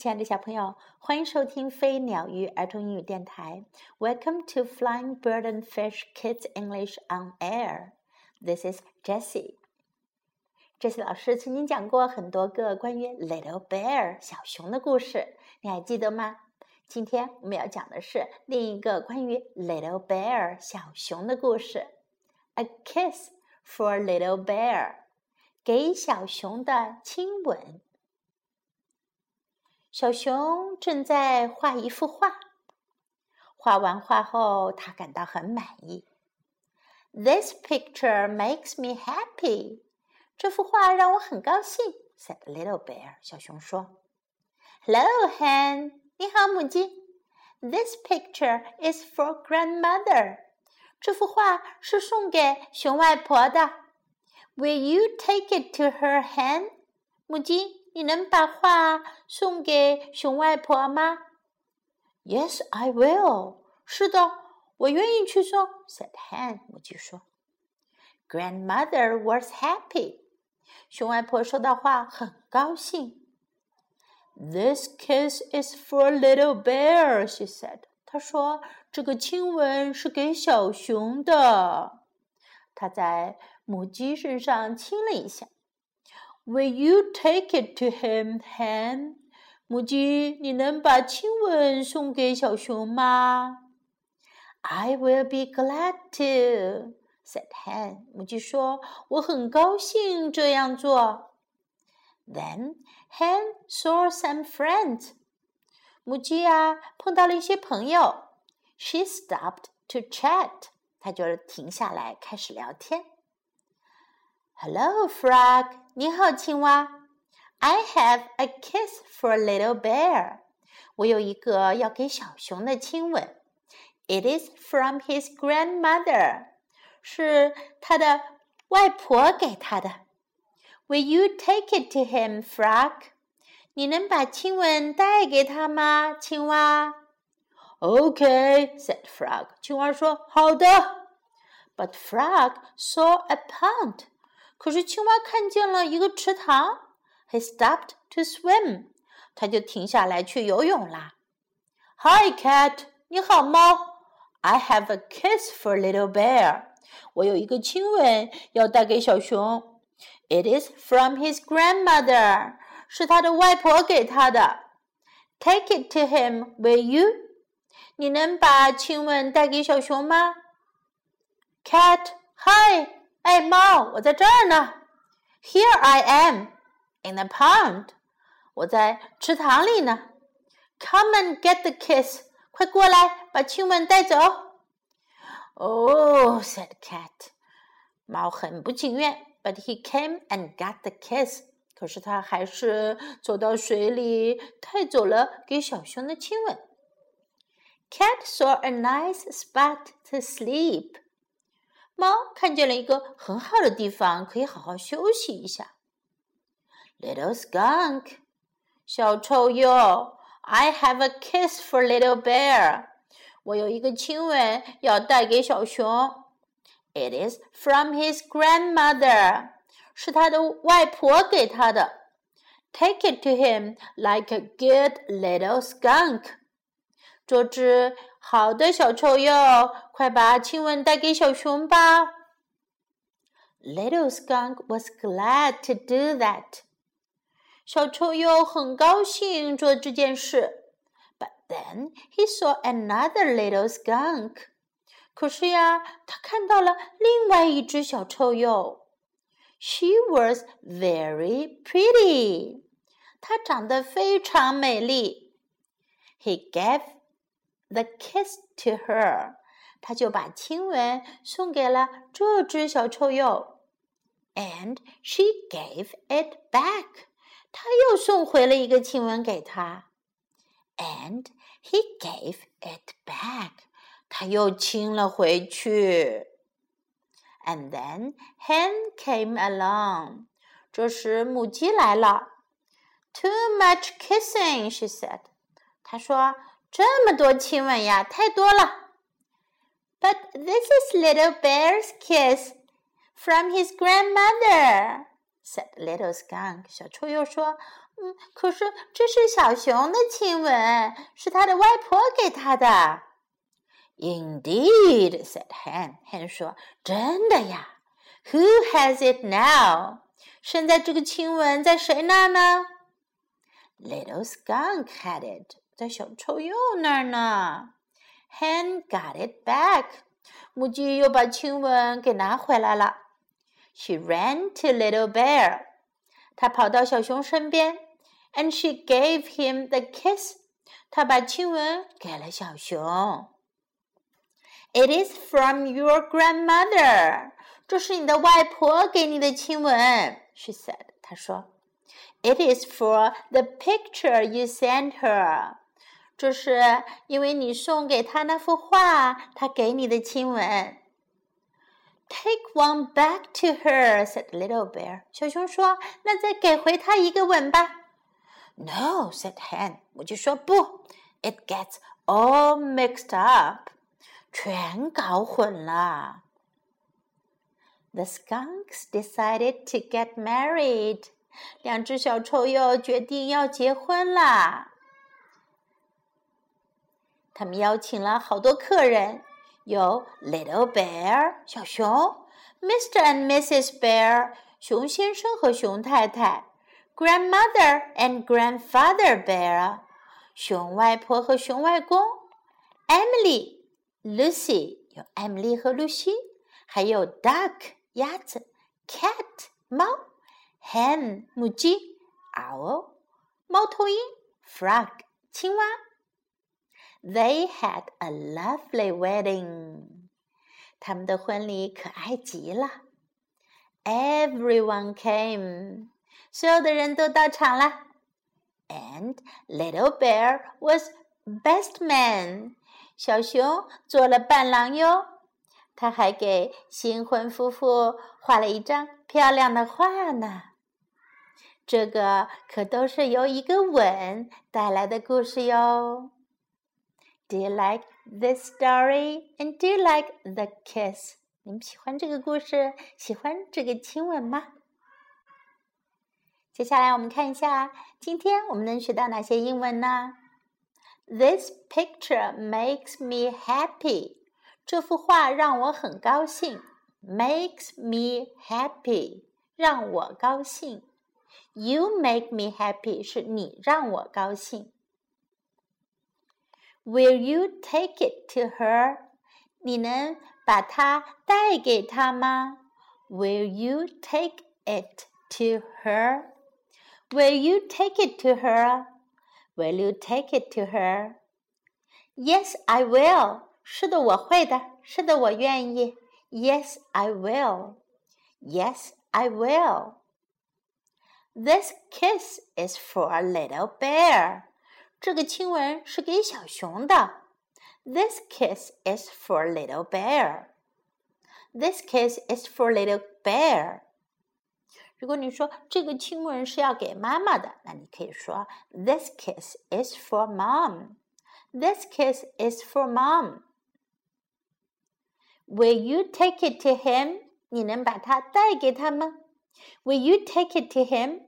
亲爱的小朋友，欢迎收听飞鸟鱼儿童英语电台。Welcome to Flying Bird and Fish Kids English on Air. This is Jessie. Jessie 老师曾经讲过很多个关于 Little Bear 小熊的故事，你还记得吗？今天我们要讲的是另一个关于 Little Bear 小熊的故事。A kiss for Little Bear，给小熊的亲吻。小熊正在画一幅画，画完画后，他感到很满意。This picture makes me happy。这幅画让我很高兴。said Little Bear。小熊说：“Hello, Hen。你好，母鸡。This picture is for grandmother。这幅画是送给熊外婆的。Will you take it to her, Hen？母鸡。”你能把画送给熊外婆吗？Yes, I will. 是的，我愿意去送。said Hen。母鸡说。Grandmother was happy. 熊外婆收到画很高兴。This kiss is for little bear, she said. 她说这个亲吻是给小熊的。她在母鸡身上亲了一下。Will you take it to him, Hen？母鸡，你能把亲吻送给小熊吗？I will be glad to," said Hen. 母鸡说：“我很高兴这样做。” Then Hen saw some friends. 母鸡呀，碰到了一些朋友。She stopped to chat. 她就停下来开始聊天。 Hello, frog. 你好，青蛙。I have a kiss for little bear。我有一个要给小熊的亲吻。It is from his grandmother。是他的外婆给他的。Will you take it to him, frog？你能把亲吻带给他吗，青蛙？Okay，said frog。青蛙说：“好的。” But frog saw a pond。 可是青蛙看见了一个池塘，He stopped to swim，他就停下来去游泳啦。Hi cat，你好猫，I have a kiss for little bear，我有一个亲吻要带给小熊。It is from his grandmother，是他的外婆给他的。Take it to him，will you？你能把亲吻带给小熊吗？Cat，Hi。哎，猫，我在这儿呢。Here I am in the pond，我在池塘里呢。Come and get the kiss，快过来把亲吻带走。Oh, said cat，猫很不情愿，but he came and got the kiss。可是他还是走到水里，带走了给小熊的亲吻。Cat saw a nice spot to sleep。猫看见了一个很好的地方，可以好好休息一下。Little skunk，小臭鼬，I have a kiss for little bear。我有一个亲吻要带给小熊。It is from his grandmother，是他的外婆给他的。Take it to him like a good little skunk。做只 好的小臭鼬，快把亲吻带给小熊吧。Little skunk was glad to do that。小臭鼬很高兴做这件事。But then he saw another little skunk。可是呀，他看到了另外一只小臭鼬。She was very pretty。她长得非常美丽。He gave the kiss to her，他就把亲吻送给了这只小臭鼬，and she gave it back，他又送回了一个亲吻给他，and he gave it back，他又亲了回去，and then hen came along，这时母鸡来了，too much kissing，she said，她说。 这么多亲吻呀，太多了。But this is little bear's kiss from his grandmother," said little skunk. 小臭鼬说：“ 嗯，可是这是小熊的亲吻，是他的外婆给他的。Indeed, said Hen. Hen 说：“真的呀。Who has it now？现在这个亲吻在谁那儿呢？Little Skunk had it， 在小臭鼬那儿呢。Hen got it back，母鸡又把亲吻给拿回来了。She ran to Little Bear，她跑到小熊身边，and she gave him the kiss，她把亲吻给了小熊。It is from your grandmother，这是你的外婆给你的亲吻。She said，她说。It is for the picture you sent her， 这是因为你送给她那幅画，她给你的亲吻。Take one back to her, said Little Bear。小熊说：“那再给回她一个吻吧。” No, said Hen。我就说不，It gets all mixed up。全搞混了。The skunks decided to get married。两只小臭鼬决定要结婚啦。 他们邀请了好多客人，有 Little Bear 小熊，Mr. and Mrs. Bear 熊先生和熊太太，Grandmother and Grandfather Bear 熊外婆和熊外公，Emily。Lucy 有艾米丽和露西，还有 duck 鸭子，cat 猫，hen 母鸡，owl 猫头鹰，frog 青蛙。They had a lovely wedding。他们的婚礼可爱极了。Everyone came，所有的人都到场了。And Little Bear was best man。小熊做了伴郎哟，他还给新婚夫妇画了一张漂亮的画呢。这个可都是由一个吻带来的故事哟。 Do you like this story? And do you like the kiss? 你们喜欢这个故事，喜欢这个亲吻吗？接下来我们看一下，今天我们能学到哪些英文呢？This picture makes me happy. 这幅画让我很高兴。Makes me happy，让我高兴。You make me happy 是你让我高兴。 Will you take it to her？你能把它带给她吗？Will you take it to her？Will you take it to her？Will you take it to her? Yes, I will. 是的，我会的。是的，我愿意。Yes, I will. Yes, I will. This kiss is for a little bear. 这个亲吻是给小熊的。This kiss is for a little bear. This kiss is for a little bear. 如果你说这个亲吻是要给妈妈的，那你可以说 This kiss is for mom. This kiss is for mom. Will you take it to him? 你能把它带给他吗？Will you take it to him?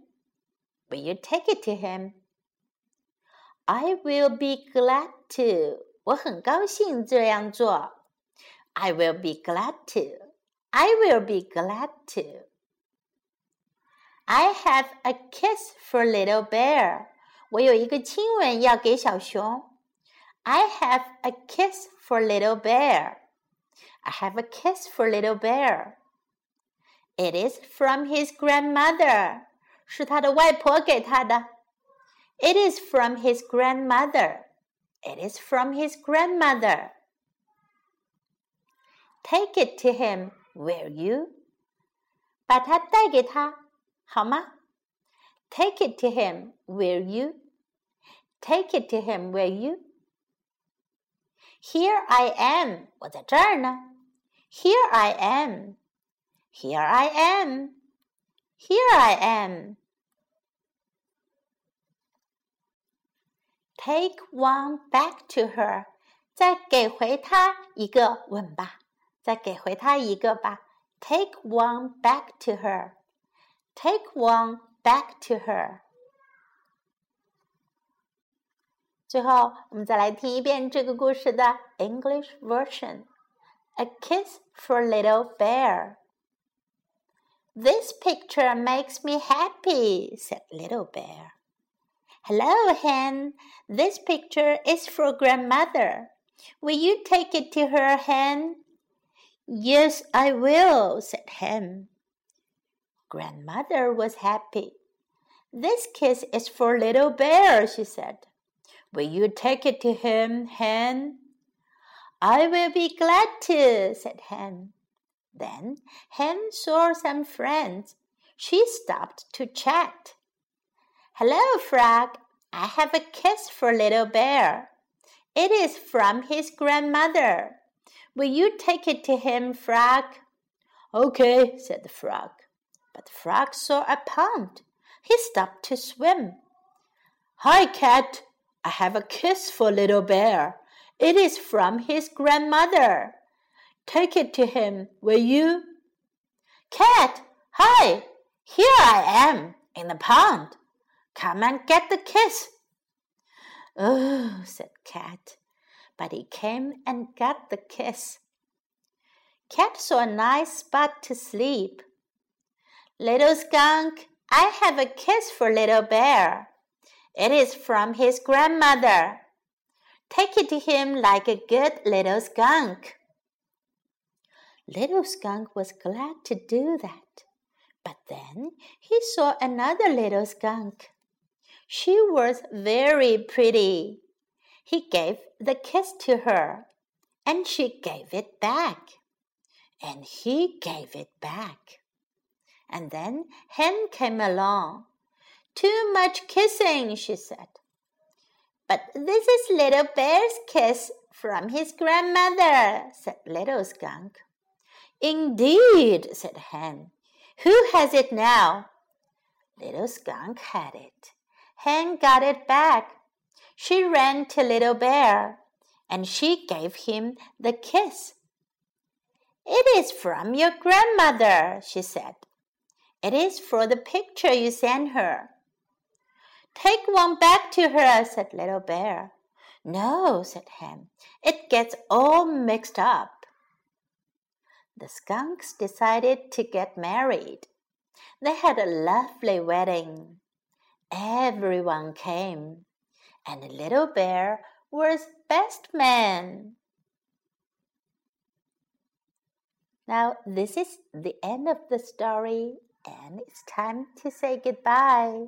Will you take it to him? I will be glad to. 我很高兴这样做。I will be glad to. I will be glad to. I have a kiss for little bear. 我有一个亲吻要给小熊。I have a kiss for little bear. I have a kiss for little bear. It is from his grandmother. 是他的外婆给他的。 It is from his grandmother. It is from his grandmother. Take it to him, will you? 把它带给他。好吗？Take it to him, will you? Take it to him, will you? Here I am，我在这儿呢。Here I am, here I am, here I am. Take one back to her，再给回她一个吻吧，再给回她一个吧。Take one back to her. Take one back to her. 最后，我们再来听一遍这个故事的 English version。A kiss for little bear. This picture makes me happy, said Little Bear. Hello, Hen. This picture is for grandmother. Will you take it to her, Hen? Yes, I will, said Hen. Grandmother was happy. This kiss is for little bear, she said. Will you take it to him, Hen? I will be glad to, said Hen. Then Hen saw some friends. She stopped to chat. Hello, Frog. I have a kiss for little bear. It is from his grandmother. Will you take it to him, Frog? Okay, said the frog. But the frog saw a pond. He stopped to swim. Hi, cat. I have a kiss for little bear. It is from his grandmother. Take it to him, will you? Cat, hi! Here I am, in the pond. Come and get the kiss. Oh, said Cat, but he came and got the kiss. Cat saw a nice spot to sleep. Little skunk, I have a kiss for little bear. It is from his grandmother. Take it to him like a good little skunk. Little Skunk was glad to do that. But then he saw another little skunk. She was very pretty. He gave the kiss to her, and she gave it back. And he gave it back. And then Hen came along. Too much kissing, she said. But this is Little Bear's kiss from his grandmother, said Little Skunk. Indeed, said Hen. Who has it now? Little Skunk had it. Hen got it back. She ran to Little Bear, and she gave him the kiss. It is from your grandmother, she said. It is for the picture you sent her. Take one back to her, said Little Bear. No, said Hen. It gets all mixed up. The skunks decided to get married. They had a lovely wedding. Everyone came, and the Little Bear was best man. Now, this is the end of the story, and it's time to say goodbye.